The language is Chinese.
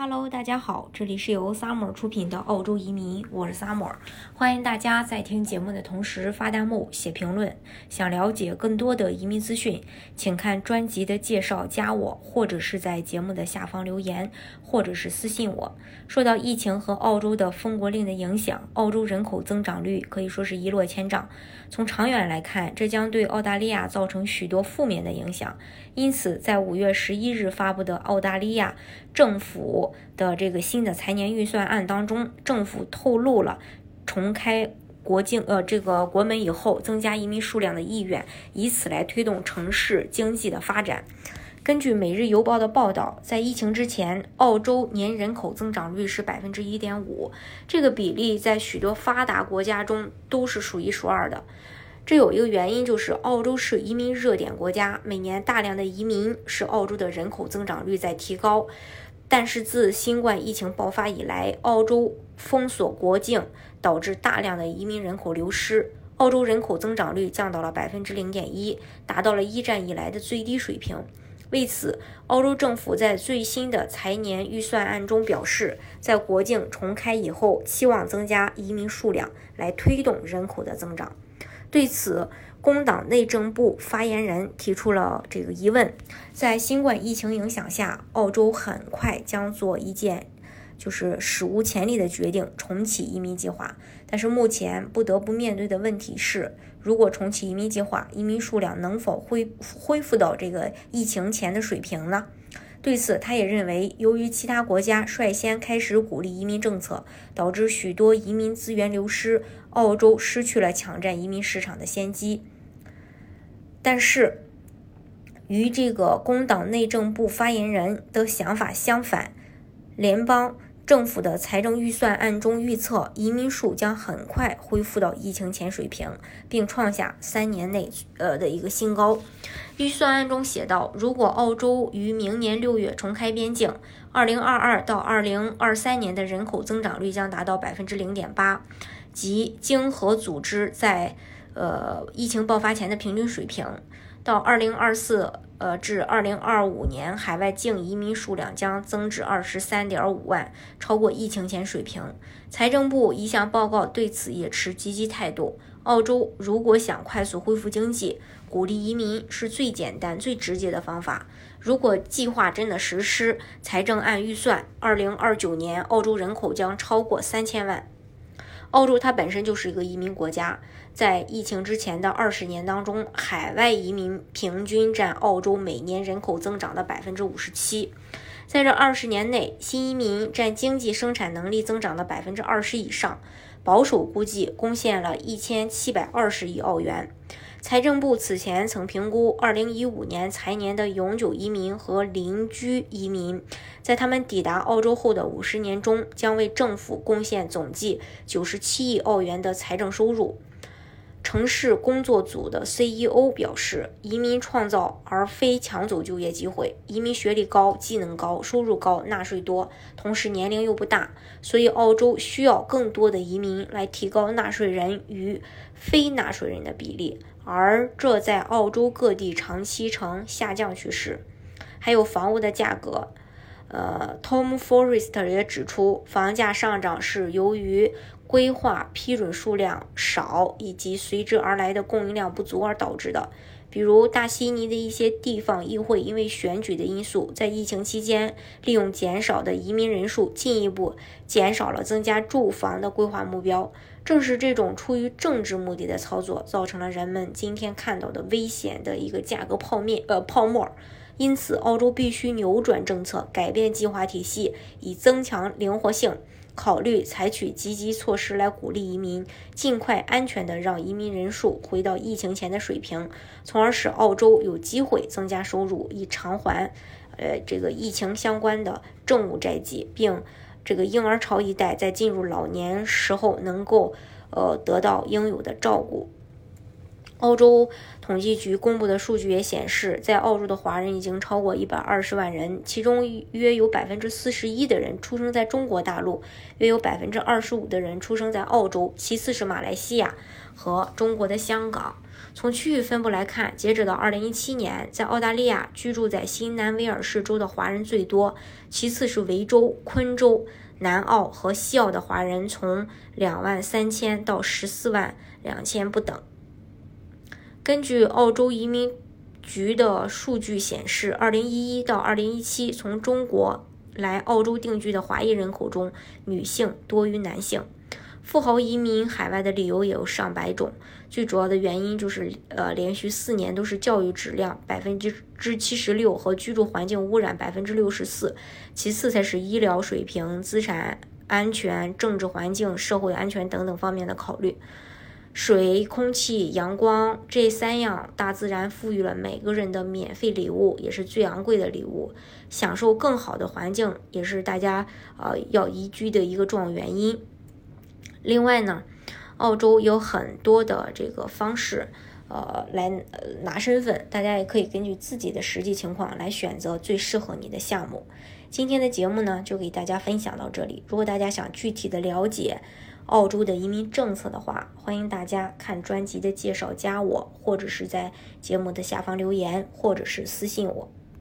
Hello，大家好，这里是由 Summer 出品的澳洲移民，我是 Summer，欢迎大家在听节目的同时发弹幕、写评论。想了解更多的移民资讯，请看专辑的介绍，加我，或者是在节目的下方留言，或者是私信我。受到疫情和澳洲的封国令的影响，澳洲人口增长率可以说是一落千丈。从长远来看，这将对澳大利亚造成许多负面的影响。因此，在五月十一日发布的澳大利亚政府的这个新的财年预算案当中，政府透露了重开国境呃这个国门以后增加移民数量的意愿，以此来推动城市经济的发展。根据《每日邮报》的报道，在疫情之前，澳洲年人口增长率是百分之一点五，这个比例在许多发达国家中都是数一数二的。这有一个原因，就是澳洲是移民热点国家，每年大量的移民使澳洲的人口增长率在提高。但是自新冠疫情爆发以来，澳洲封锁国境，导致大量的移民人口流失，澳洲人口增长率降到了百分之零点一，达到了一战以来的最低水平。为此，澳洲政府在最新的财年预算案中表示，在国境重开以后，期望增加移民数量，来推动人口的增长。对此，工党内政部发言人提出了这个疑问：在新冠疫情影响下，澳洲很快将做一件就是史无前例的决定，重启移民计划。但是目前不得不面对的问题是，如果重启移民计划，移民数量能否恢恢复到这个疫情前的水平呢？对此，他也认为，由于其他国家率先开始鼓励移民政策，导致许多移民资源流失，澳洲失去了抢占移民市场的先机。但是，与这个工党内政部发言人的想法相反，联邦。政府的财政预算案中预测，移民数将很快恢复到疫情前水平，并创下三年内呃的一个新高。预算案中写道，如果澳洲于明年六月重开边境，二零二二到二零二三年的人口增长率将达到百分之零点八，即经合组织在呃疫情爆发前的平均水平。到二零二四呃至二零二五年，海外净移民数量将增至二十三点五万，超过疫情前水平。财政部一项报告对此也持积极态度。澳洲如果想快速恢复经济，鼓励移民是最简单、最直接的方法。如果计划真的实施，财政按预算，二零二九年澳洲人口将超过三千万。澳洲它本身就是一个移民国家，在疫情之前的二十年当中，海外移民平均占澳洲每年人口增长的百分之五十七。在这二十年内，新移民占经济生产能力增长的百分之二十以上，保守估计贡献了一千七百二十亿澳元。财政部此前曾评估2015年财年的永久移民和邻居移民，在他们抵达澳洲后的50年中，将为政府贡献总计97亿澳元的财政收入。城市工作组的 CEO 表示，移民创造而非抢走就业机会。移民学历高、技能高、收入高、纳税多，同时年龄又不大，所以澳洲需要更多的移民来提高纳税人与非纳税人的比例。而这在澳洲各地长期呈下降趋势，还有房屋的价格。呃，Tom Forrest 也指出，房价上涨是由于规划批准数量少以及随之而来的供应量不足而导致的。比如，大悉尼的一些地方议会因为选举的因素，在疫情期间利用减少的移民人数，进一步减少了增加住房的规划目标。正是这种出于政治目的的操作，造成了人们今天看到的危险的一个价格泡面呃泡沫。因此，澳洲必须扭转政策，改变计划体系，以增强灵活性，考虑采取积极措施来鼓励移民，尽快安全的让移民人数回到疫情前的水平，从而使澳洲有机会增加收入，以偿还呃这个疫情相关的政务债基，并。这个婴儿潮一代在进入老年时候能够，呃，得到应有的照顾。澳洲统计局公布的数据也显示，在澳洲的华人已经超过一百二十万人，其中约有百分之四十一的人出生在中国大陆，约有百分之二十五的人出生在澳洲，其次是马来西亚和中国的香港。从区域分布来看，截止到二零一七年，在澳大利亚居住在新南威尔士州的华人最多，其次是维州、昆州、南澳和西澳的华人，从两万三千到十四万两千不等。根据澳洲移民局的数据显示，2011到2017，从中国来澳洲定居的华裔人口中，女性多于男性。富豪移民海外的理由也有上百种，最主要的原因就是，呃，连续四年都是教育质量百分之之七十六和居住环境污染百分之六十四，其次才是医疗水平、资产安全、政治环境、社会安全等等方面的考虑。水、空气、阳光这三样，大自然赋予了每个人的免费礼物，也是最昂贵的礼物。享受更好的环境，也是大家呃要移居的一个重要原因。另外呢，澳洲有很多的这个方式，呃，来拿身份，大家也可以根据自己的实际情况来选择最适合你的项目。今天的节目呢，就给大家分享到这里。如果大家想具体的了解，澳洲的移民政策的话，欢迎大家看专辑的介绍，加我，或者是在节目的下方留言，或者是私信我。